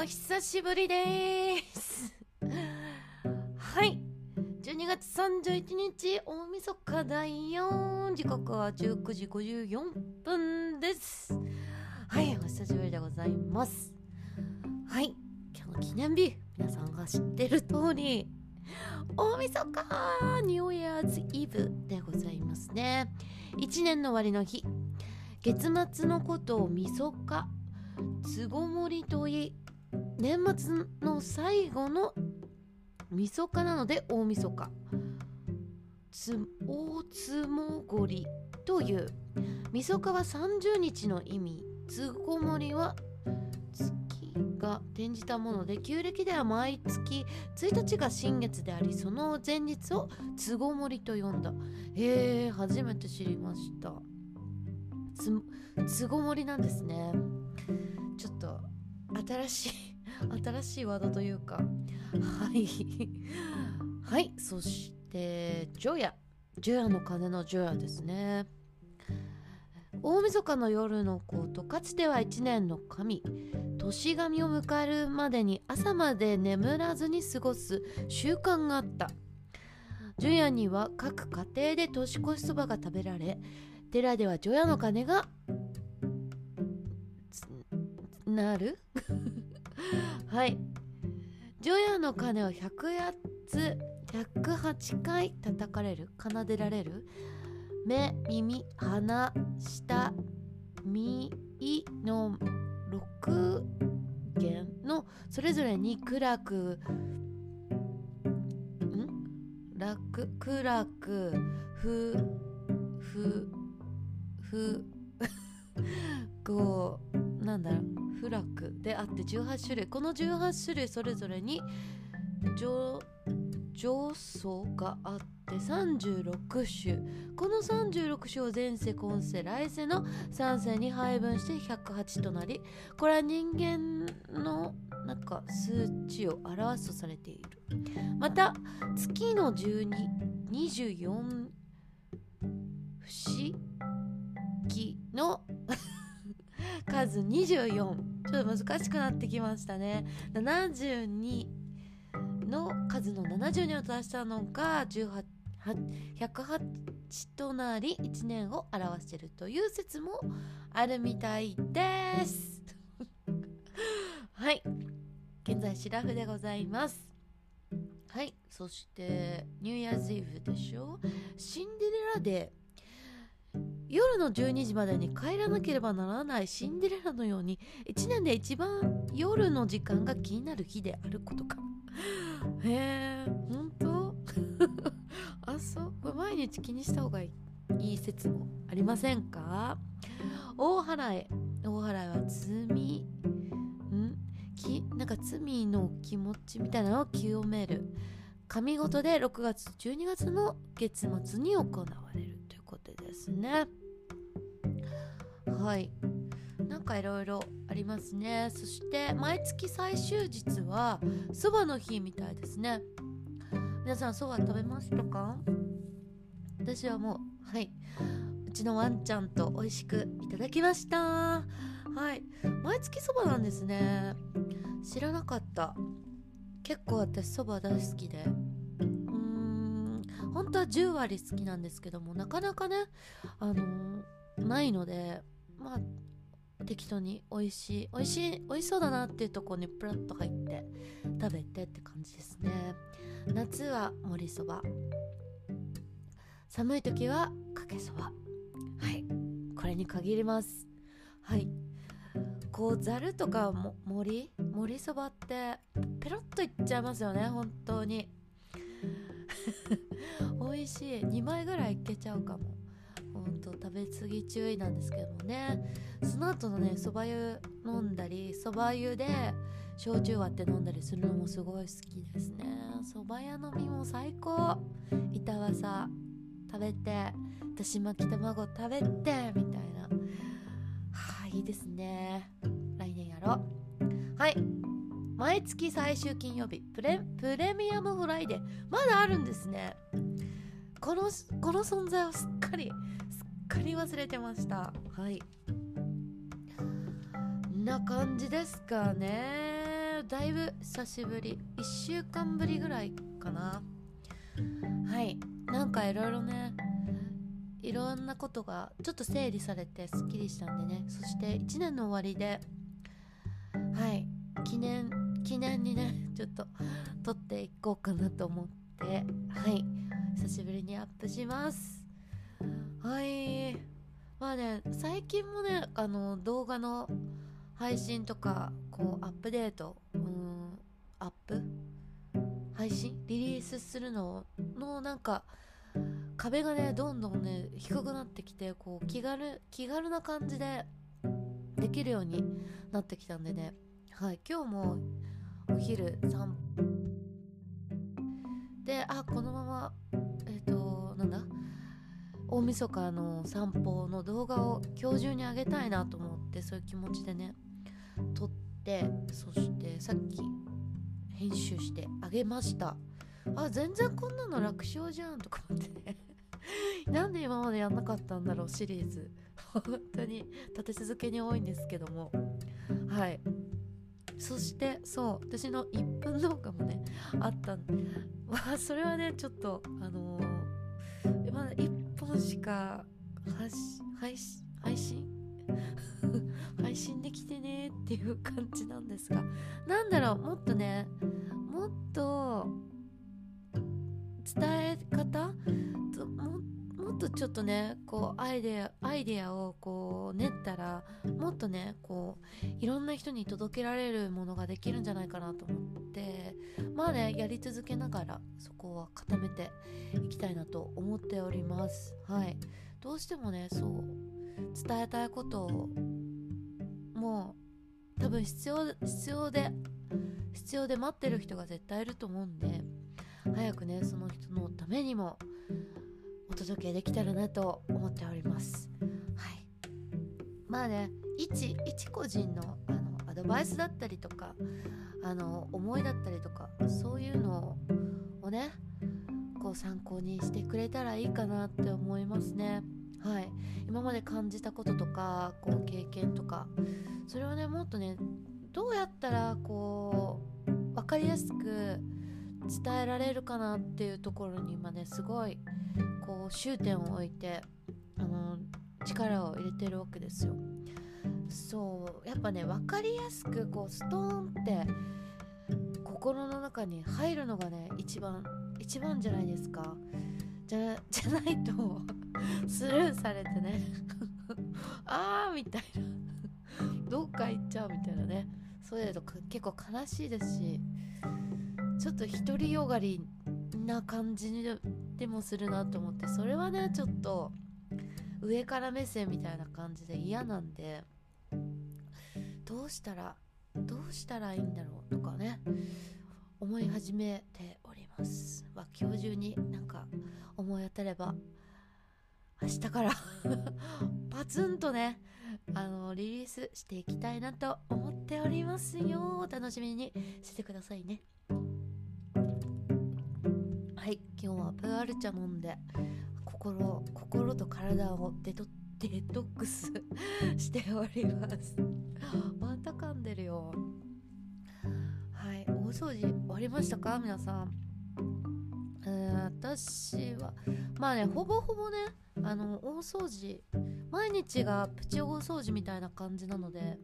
お久しぶりです。はい。12月31日大晦日だよ。時刻は19時54分です。はいお久しぶりでございます。はい。今日の記念日皆さんが知ってる通り大晦日ニューイヤーズイブでございますね。1年の終わりの日。月末のことをみそかつごもりといい年末の最後のみそかなので大みそかつ大つもごりというみそかは30日の意味。つごもりは月が転じたもので旧暦では毎月1日が新月でありその前日をつごもりと呼んだ。へえ初めて知りました。つつごもりなんですね。ちょっと新しい新しいワードというか。はい。はい。そしてジョヤ。ジョヤの鐘のジョヤですね。大晦日の夜のことかつては一年の神。年神を迎えるまでに朝まで眠らずに過ごす習慣があった。除夜には各家庭で年越しそばが食べられ寺では除夜の鐘がなる？はい。除夜の鐘を108つ108回叩かれる。奏でられる。目耳鼻舌耳の6弦のそれぞれに暗くん？楽暗くふふふ こうなんだろうフラクであって18種類。この18種類それぞれに上上層があって36種。この36種を前世今世来世の3世に配分して108となりこれは人間のなんか数値を表すとされている。また月の1224不思議の数24ちょっと難しくなってきましたね。72の数の72を足したのが108 108となり1年を表しているという説もあるみたいです。はい。現在シラフでございます。はい。そしてニューイヤーズイブでしょ。シンデレラデー。夜の12時までに帰らなければならないシンデレラのように1年で一番夜の時間が気になる日であることか。へえ本当？あそう。こ毎日気にした方がいい説もありませんか？大払い。大払いは罪。ん？きなんか罪の気持ちみたいなのを清める。神事で6月12月の月末に行われるということですね。はい。なんかいろいろありますね。そして毎月最終日はそばの日みたいですね。皆さんそば食べましたか？私はもうはい。うちのワンちゃんと美味しくいただきました。はい。毎月そばなんですね。知らなかった。結構私そば大好きで。うーん。本当は10割好きなんですけどもなかなかねあのー、ないのでまあ適当に美味しい美味しい美味しそうだなっていうとこにプラッと入って食べてって感じですね。夏は盛りそば。寒い時はかけそば。はい。これに限ります。はい。こうざるとかも盛り盛りそばってペロッといっちゃいますよね。本当に。美味しい。2枚ぐらいいけちゃうかも。ほんと食べ過ぎ注意なんですけどもね。その後のねそば湯飲んだりそば湯で焼酎割って飲んだりするのもすごい好きですね。そば屋飲みも最高。板わさ食べてだし巻き卵食べてみたいな。はあいいですね。来年やろう。はい。毎月最終金曜日。プレプレミアムフライデー。まだあるんですね。このこの存在をすっかりすっかり忘れてました。はい。な感じですかね。だいぶ久しぶり。1週間ぶりぐらいかな。はい。なんかいろいろねいろんなことがちょっと整理されてすっきりしたんでね。そして1年の終わりではい。記念記念にねちょっと撮っていこうかなと思って。はい。久しぶりにアップします。はい。まあね最近もねあの動画の配信とかこうアップデートうんアップ？配信？リリースするののなんか壁がねどんどんね低くなってきてこう気軽気軽な感じでできるようになってきたんでね。はい。今日もお昼散歩であこのまま、なんだ？大晦日の散歩の動画を今日中にあげたいなと思ってそういう気持ちでね撮ってそしてさっき編集してあげました。あ全然こんなの楽勝じゃんとか思ってね。なんで今までやんなかったんだろうシリーズ。本当に立て続けに多いんですけども。はい。そしてそう私の1分動画もねあったん。でまあそれはねちょっとあのー、か発配信配信？配信できてねっていう感じなんですが。なんだろうもっとねもっと伝え方？もっとちょっとねこうアイデアアイデアをこう練ったらもっとねこういろんな人に届けられるものができるんじゃないかなと思ってまあねやり続けながらそこは固めていきたいなと思っております。はい。どうしてもねそう伝えたいことをもう多分必要必要で必要で待ってる人が絶対いると思うんで早くねその人のためにも届けできたらなと思っております。はい。まあね一一個人のあのアドバイスだったりとかあの思いだったりとかそういうのをねこう参考にしてくれたらいいかなって思いますね。はい。今まで感じたこととかこう経験とかそれをねもっとねどうやったらこう分かりやすく伝えられるかなっていうところに今ねすごいう終点を置いてあの力を入れてるわけですよ。そうやっぱね分かりやすくこうストーンって心の中に入るのがね一番一番じゃないですか。じゃじゃないと スルーされてね あーみたいなどっか行っちゃうみたいなね。そういうと結構悲しいですしちょっと独りよがりな感じでもするなと思ってそれはねちょっと上から目線みたいな感じで嫌なんでどうしたらどうしたらいいんだろうとかね思い始めております。まあ、今日中になんか思い当たれば明日から パツンとねあのリリースしていきたいなと思っておりますよお楽しみにしてくださいね。はい今日はプール茶飲んで心心と体をデトデトックス しております。また噛んでるよ。はい大掃除終わりましたか？皆さん、私はまあねほぼほぼねあの大掃除毎日がプチ大掃除みたいな感じなので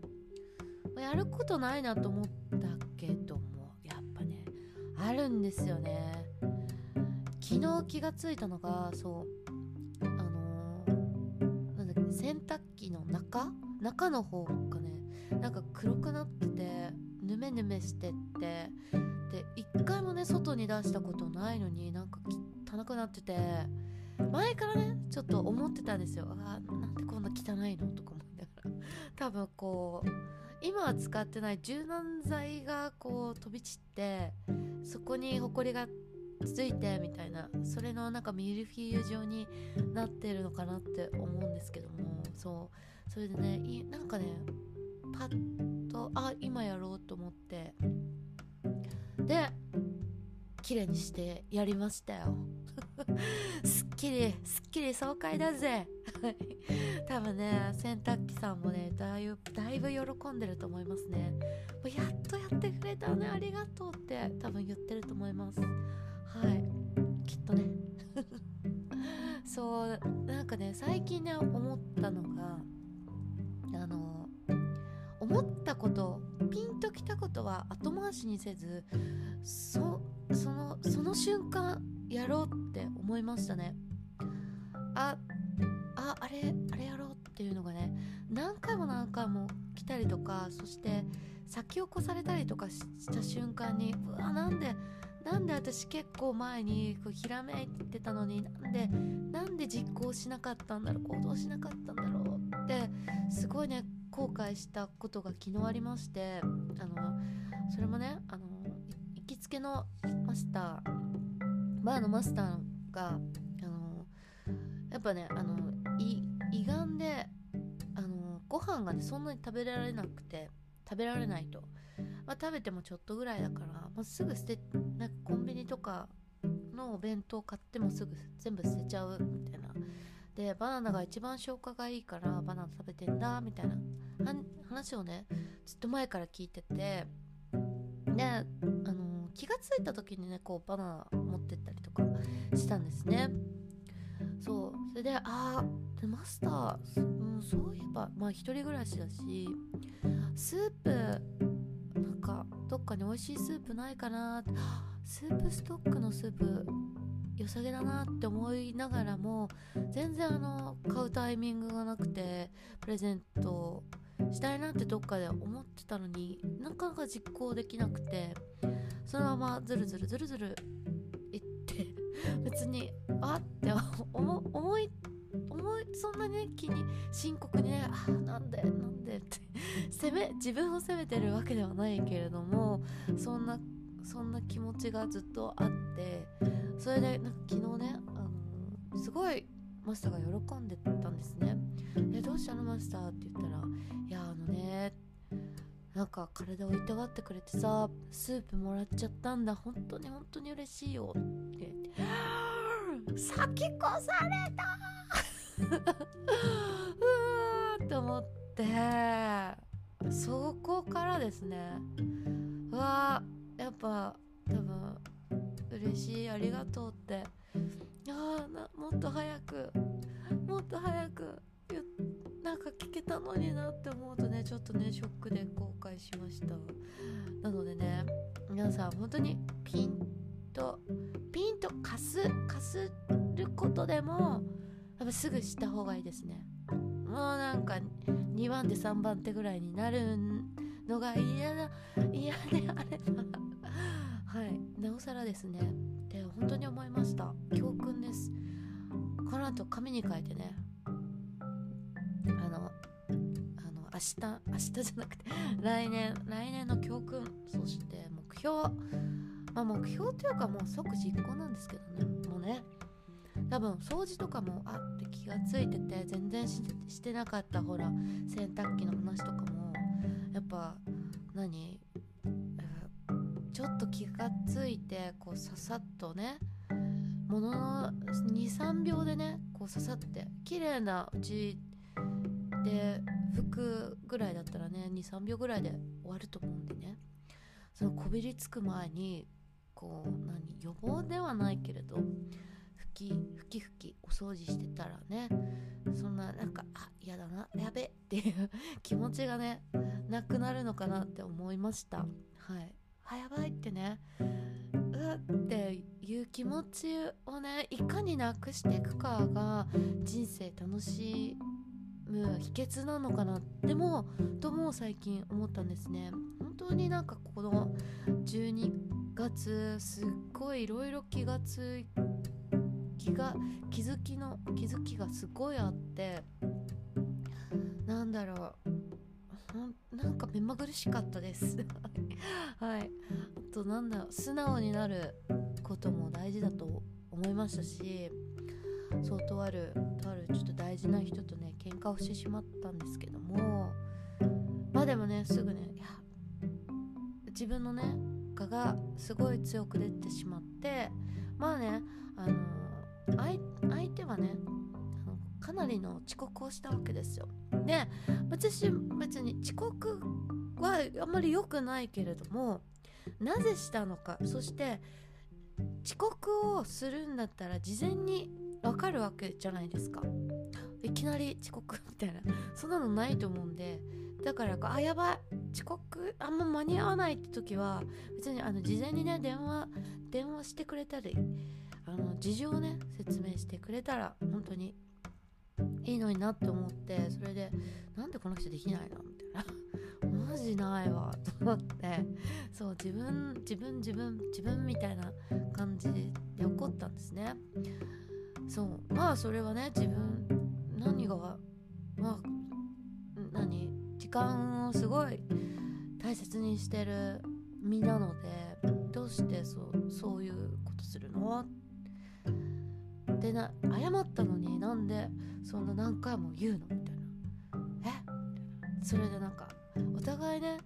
やることないなと思ったけどもやっぱねあるんですよね。昨日気がついたのがそうあのー、なんだっけ洗濯機の中？中の方がねなんか黒くなっててヌメヌメしてってで一回もね外に出したことないのになんか汚くなってて前からねちょっと思ってたんですよ。あなんでこんな汚いの？とか思いながら。多分こう今は使ってない柔軟剤がこう飛び散ってそこにホコリがついてみたいなそれのなんかミルフィーユ状になってるのかなって思うんですけども。そう。それでねなんかねパッとあ今やろうと思って。で綺麗にしてやりましたよ。すっきりすっきり爽快だぜ。多分ね洗濯機さんもねだいぶだいぶ喜んでると思いますね。もうやっとやってくれたねありがとうって多分言ってると思います。はい。きっとね。そうなんかね最近ね思ったのがあの思ったことピンときたことは後回しにせずそそのその瞬間やろうって思いましたね。あああれあれやろうっていうのがね何回も何回も来たりとかそして先を越されたりとかした瞬間にうわなんでなんで私結構前にこうひらめいてたのになんでなんで実行しなかったんだろう行動しなかったんだろうってすごいね後悔したことが昨日ありましてあのそれもねあの行きつけのマスターバーのマスターがあのやっぱねあの胃がんであのご飯がねそんなに食べられなくて食べられないと、まあ、食べてもちょっとぐらいだから、まあ、すぐ捨てなんかコンビニとかのお弁当買ってもすぐ全部捨てちゃうみたいな。でバナナが一番消化がいいからバナナ食べてんだみたいな。話をねずっと前から聞いてて。であの気が付いた時にねこうバナナ持ってったりとかしたんですね。そう。それでああマスター、うん、そういえばまあ一人暮らしだしスープなんかどっかに美味しいスープないかな スープストックのスープ良さげだなって思いながらも全然あの買うタイミングがなくてプレゼントしたいなってどっかで思ってたのになかなか実行できなくてそのままズルズルズルズルいって別にあって思思い思いそんなにね気に深刻にねあなんでなんでって 責め自分を責めてるわけではないけれどもそんなそんな気持ちがずっとあってそれでなんか昨日ね、あの、すごいマスターが喜んでたんですね。でどうしたのマスター？って言ったらいやあのねなんか体をいたわってくれてさスープもらっちゃったんだ。本当に本当に嬉しいよって言って。先越された うーって思ってそこからですね。うわやっぱ多分嬉しいありがとうって。あなもっと早くもっと早くなんか聞けたのになって思うとねちょっとねショックで後悔しましたなのでね皆さん本当にピンとピンと貸す貸することでもやっぱすぐした方がいいですね。もうなんか2番手3番手ぐらいになるのが嫌だ 嫌であれば。はい。なおさらですね。って本当に思いました。教訓です。この後紙に書いてね。あのあの明日明日じゃなくて 来年来年の教訓。そして目標。まあ目標というかもう即実行なんですけどね。もうね。多分掃除とかもあって気がついてて全然してなかったほら洗濯機の話とかもやっぱ何？ちょっと気がついてこうささっとねものの23秒でねこうささって綺麗なうちで服ぐらいだったらね23秒ぐらいで終わると思うんでね。そのこびりつく前にこう何？予防ではないけれどきふきふきお掃除してたらねそんななんかあ嫌だなやべっていう 気持ちがねなくなるのかなって思いました。はい。あやばいってね。うわっていう気持ちをねいかになくしていくかが人生楽しむ秘訣なのかなでもとも最近思ったんですね。本当になんかこの12月すっごいいろいろ気がついて気が気づきの気づきがすごいあってなんだろう。なんか目まぐるしかったです。はい。あとなんだ素直になることも大事だと思いましたしそうとあるとあるちょっと大事な人とね喧嘩をしてしまったんですけどもまあでもねすぐねいや自分のね我がすごい強く出てしまってまあねあの相手はねかなりの遅刻をしたわけですよ。で私別に遅刻はあんまり良くないけれどもなぜしたのかそして遅刻をするんだったら事前に分かるわけじゃないですか。いきなり遅刻みたいな。そんなのないと思うんでだからあやばい遅刻あんま間に合わないって時は別にあの事前にね電話電話してくれたりの事情をね説明してくれたら本当にいいのになって思ってそれでなんでこの人できないのみたいなマジないわと思って。そう自分自分自分自分みたいな感じで怒ったんですね。そう。まあそれはね自分何がまあ何時間をすごい大切にしてる身なのでどうしてそうそういうことするの？でな謝ったのになんでそんな何回も言うの？みたいな。え？それでなんかお互いね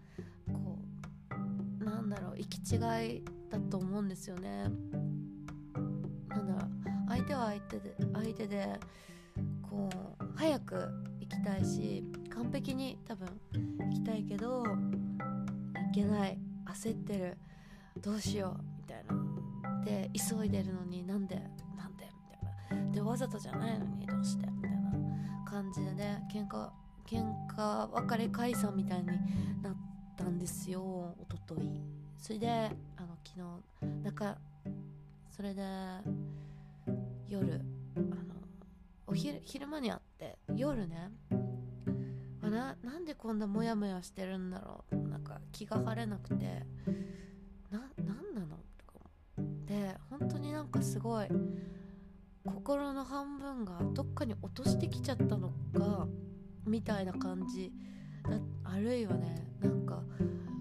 こうなんだろう行き違いだと思うんですよね。なんだろう相手は相手で相手でこう早く行きたいし完璧に多分行きたいけど行けない焦ってるどうしようみたいな。で急いでるのになんで？でわざとじゃないのにどうしてみたいな感じでね喧嘩喧嘩別れ解散みたいになったんですよおととい。それであの昨日なんかそれで夜あのお昼昼間に会って夜ねななんでこんなモヤモヤしてるんだろう。なんか気が晴れなくてなななの？とかで本当になんかすごい心の半分がどっかに落としてきちゃったのかみたいな感じ。あるいはねなんか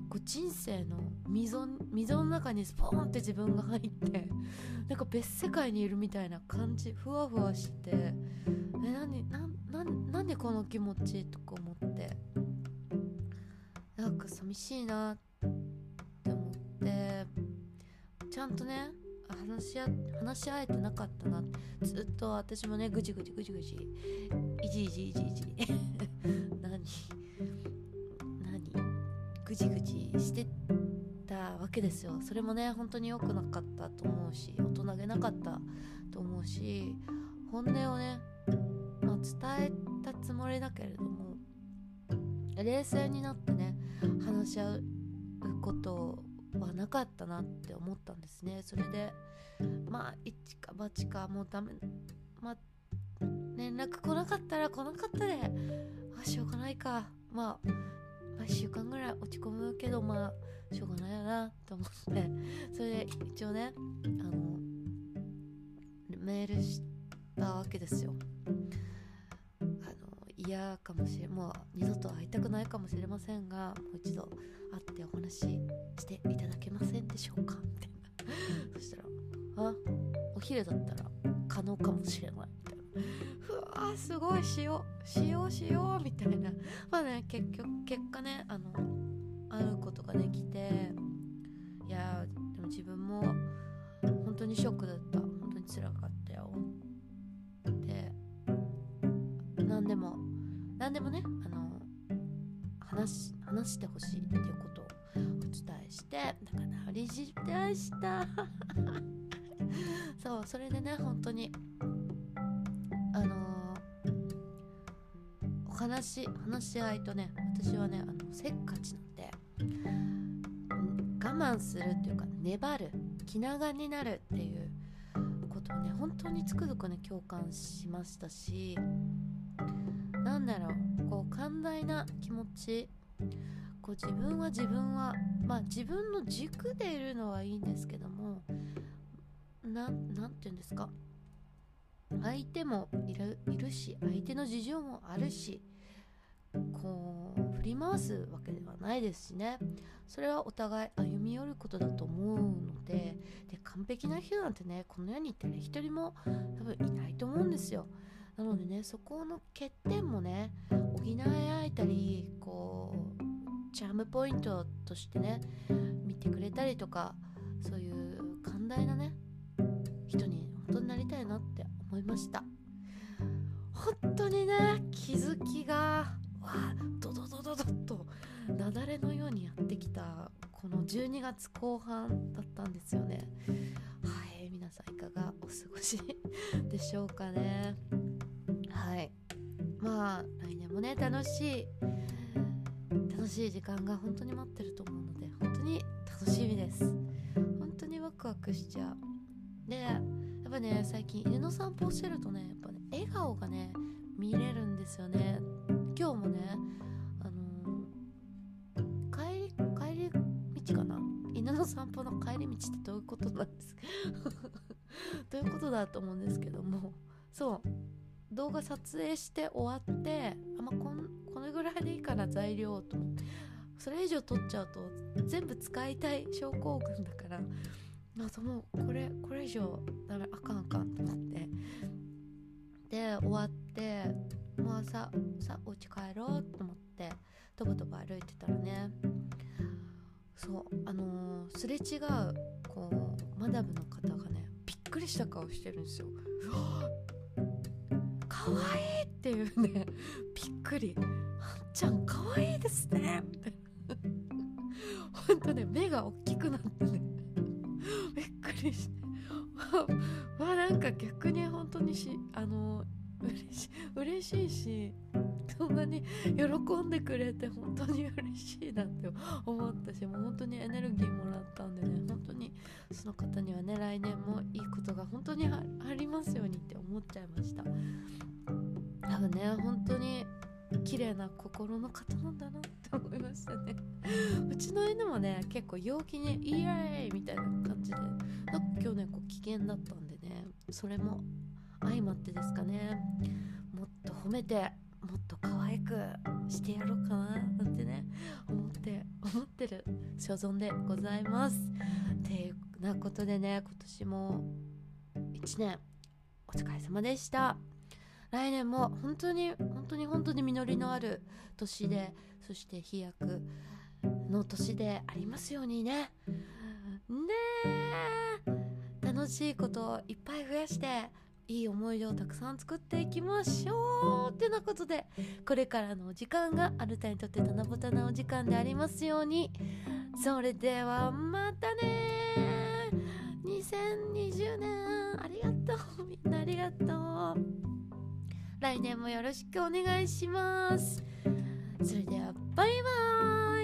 こう人生の溝溝の中にスポーンって自分が入ってなんか別世界にいるみたいな感じ。ふわふわしてえ何なななんでこの気持ちとか思って。なんか寂しいなって思ってちゃんとね話し合話し合えてなかったな。ずっと私もねぐじぐじぐじぐじ。いじいじいじいじ。何？何？ぐじぐじしてたわけですよ。それもね本当に良くなかったと思うし大人げなかったと思うし本音をね、まあ、伝えたつもりだけれども冷静になってね話し合うことはなかったなって思ったんですね。それでまあ一か八かもうダメまあ連絡来なかったら来なかったであしょうがないか。まあ、まあ、1週間ぐらい落ち込むけどまあしょうがないよなと思って。それで一応ねあのメールしたわけですよ。あの嫌かもしれもう二度と会いたくないかもしれませんがもう一度会ってお話ししていただけませんでしょうか？みたいな。そしたらあお昼だったら可能かもしれない。みたいな。うわーすごいしよう。しようしようみたいな。まあね結局結果ねあの会うことができていやでも自分も本当にショックだった。本当につらかったよ。で何でも何でもねあの話話してほしいっていうことをお伝えしてだからなりしたした。それでね本当にあのー、お話話し合いとね私はねあのせっかちなんで我慢するっていうか粘る気長になるっていうことをね本当につくづくね共感しましたしなんだろうこう寛大な気持ちこう自分は自分はまあ自分の軸でいるのはいいんですけどもななんて言うんですか？相手もいるいるし相手の事情もあるしこう振り回すわけではないですしね。それはお互い歩み寄ることだと思うのでで完璧な人なんてねこの世にいてね一人も多分いないと思うんですよ。なのでねそこの欠点もね補い合えたりこうチャームポイントとしてね見てくれたりとかそういう寛大なね人に本当になりたいなって思いました。本当にね気づきがわドドドドドッと雪崩のようにやってきたこの12月後半だったんですよね。はい皆さんいかがお過ごしでしょうかね。はい。まあ来年もね楽しい楽しい時間が本当に待ってると思うので本当に楽しみです。本当にワクワクしちゃう。でやっぱね最近犬の散歩をしてるとねやっぱね笑顔がね見れるんですよね。今日もねあのー、帰り帰り道かな？犬の散歩の帰り道ってどういうことなんですか？どういうことだと思うんですけども。そう。動画撮影して終わってあ、ま、こんこのぐらいでいいかな材料と思って。それ以上取っちゃうと全部使いたい症候群だから。まあもうこれこれ以上ダメあかんあかんと思って。で終わってもうささお家帰ろうと思ってとぼとぼ歩いてたらね。そうあのー、すれ違うこうマダムの方がねびっくりした顔してるんですよ。うわ可愛いっていうね。びっくり。あんちゃん可愛いいですね。みたいなほんとね目が大きくなってね。りしてまあなんか逆に本当にしあの嬉し嬉しいしそんなに喜んでくれて本当に嬉しいなって思ったしもう本当にエネルギーもらったんでね本当にその方にはね来年もいいことが本当にありますようにって思っちゃいました。多分ね本当に綺麗な心の方なんだなって思いましたね。うちの犬もね結構陽気に「イエーイ!」みたいな感じでなんか今日ねこう危険だったんでねそれも相まってですかね。もっと褒めてもっと可愛くしてやろうかななんてね思って思ってる所存でございます。ていうなことでね今年も1年お疲れ様でした。来年も本当に本当に本当に実りのある年でそして飛躍の年でありますようにね。ね楽しいことをいっぱい増やしていい思い出をたくさん作っていきましょうってなことでこれからのお時間があなたにとって七夕なお時間でありますように。それではまたね。2020年ありがとう。みんなありがとう。来年もよろしくお願いします。それではバイバーイ。